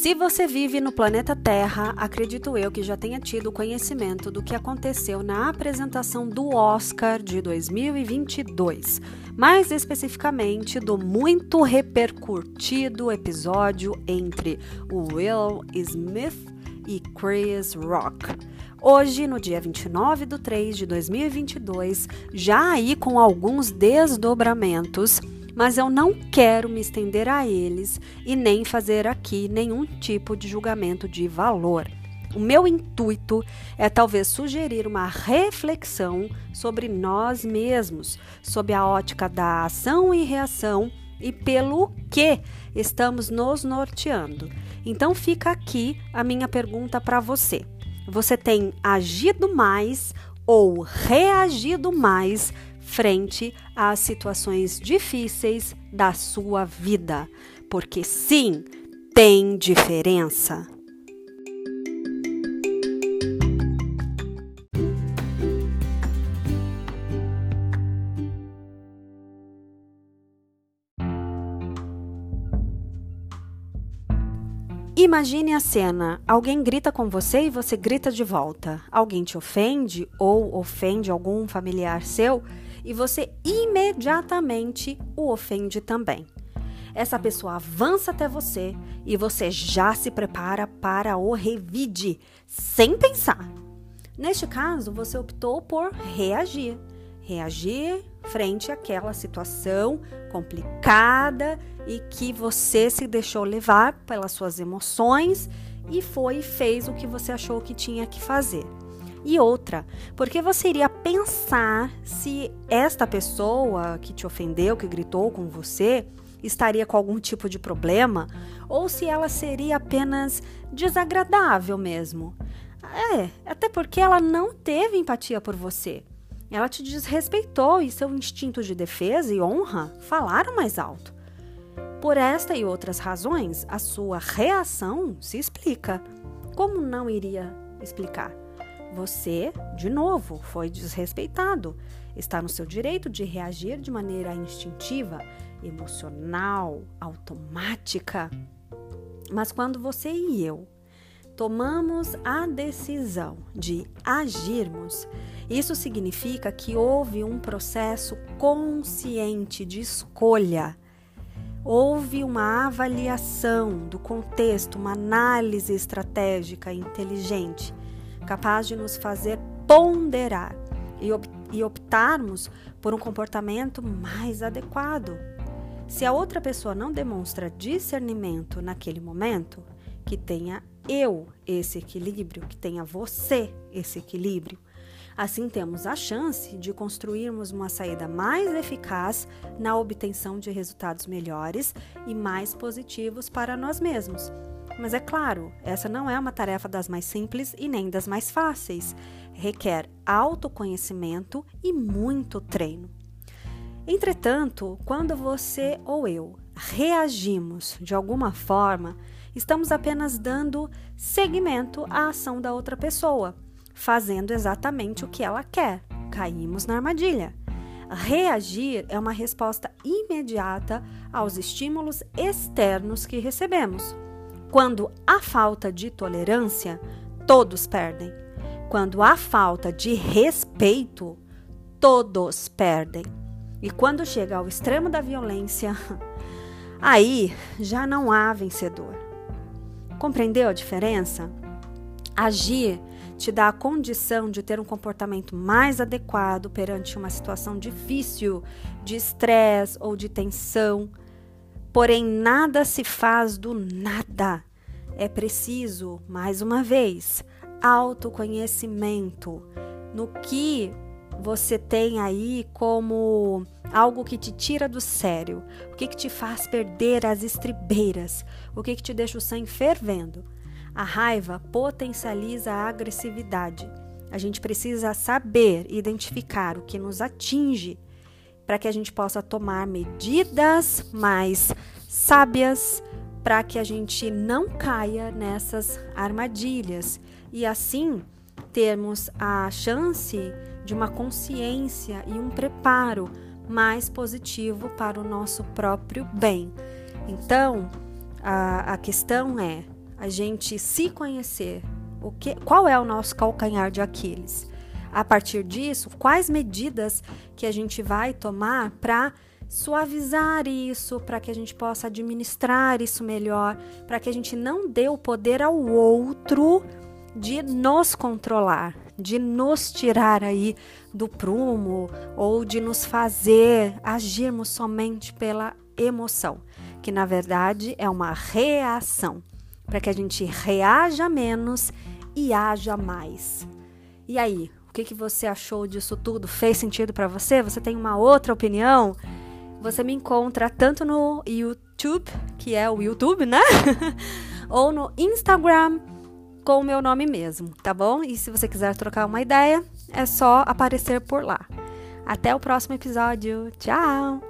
Se você vive no planeta Terra, acredito eu que já tenha tido conhecimento do que aconteceu na apresentação do Oscar de 2022, mais especificamente do muito repercutido episódio entre Will Smith e Chris Rock. Hoje, no dia 29 de 3 de 2022, já aí com alguns desdobramentos mas eu não quero me estender a eles e nem fazer aqui nenhum tipo de julgamento de valor. O meu intuito é talvez sugerir uma reflexão sobre nós mesmos, sob a ótica da ação e reação e pelo que estamos nos norteando. Então fica aqui a minha pergunta para você. Você tem agido mais ou reagido mais frente às situações difíceis da sua vida, porque sim, tem diferença. Imagine a cena: alguém grita com você e você grita de volta. Alguém te ofende ou ofende algum familiar seu e você imediatamente o ofende também. Essa pessoa avança até você e você já se prepara para o revide, sem pensar. Neste caso, você optou por reagir. Reagir frente àquela situação complicada e que você se deixou levar pelas suas emoções e foi e fez o que você achou que tinha que fazer. E outra, porque você iria pensar se esta pessoa que te ofendeu, que gritou com você, estaria com algum tipo de problema ou se ela seria apenas desagradável mesmo. É, até porque ela não teve empatia por você. Ela te desrespeitou e seu instinto de defesa e honra falaram mais alto. Por esta e outras razões, a sua reação se explica. Como não iria explicar? Você, de novo, foi desrespeitado. Está no seu direito de reagir de maneira instintiva, emocional, automática. Mas quando você e eu tomamos a decisão de agirmos, isso significa que houve um processo consciente de escolha. Houve uma avaliação do contexto, uma análise estratégica inteligente capaz de nos fazer ponderar e optarmos por um comportamento mais adequado. Se a outra pessoa não demonstra discernimento naquele momento, que tenha eu esse equilíbrio, que tenha você esse equilíbrio. Assim temos a chance de construirmos uma saída mais eficaz na obtenção de resultados melhores e mais positivos para nós mesmos. Mas é claro, essa não é uma tarefa das mais simples e nem das mais fáceis. Requer autoconhecimento e muito treino. Entretanto, quando você ou eu reagimos de alguma forma, estamos apenas dando seguimento à ação da outra pessoa, fazendo exatamente o que ela quer. Caímos na armadilha. Reagir é uma resposta imediata aos estímulos externos que recebemos. Quando há falta de tolerância, todos perdem. Quando há falta de respeito, todos perdem. E quando chega ao extremo da violência, aí já não há vencedor. Compreendeu a diferença? Agir te dá a condição de ter um comportamento mais adequado perante uma situação difícil, de estresse ou de tensão. Porém, nada se faz do nada. É preciso, mais uma vez, autoconhecimento no que você tem aí como algo que te tira do sério, o que, que te faz perder as estribeiras, o que, que te deixa o sangue fervendo. A raiva potencializa a agressividade. A gente precisa saber identificar o que nos atinge para que a gente possa tomar medidas mais sábias para que a gente não caia nessas armadilhas e assim termos a chance de uma consciência e um preparo mais positivo para o nosso próprio bem. Então, a, a questão é a gente se conhecer, o que, qual é o nosso calcanhar de Aquiles. A partir disso, quais medidas que a gente vai tomar para suavizar isso, para que a gente possa administrar isso melhor, para que a gente não dê o poder ao outro de nos controlar, de nos tirar aí do prumo ou de nos fazer agirmos somente pela emoção, que na verdade é uma reação, para que a gente reaja menos e haja mais. E aí, o que, que você achou disso tudo? Fez sentido para você? Você tem uma outra opinião? Você me encontra tanto no YouTube, que é o YouTube, né? ou no Instagram com o meu nome mesmo, tá bom? E se você quiser trocar uma ideia, é só aparecer por lá. Até o próximo episódio. Tchau!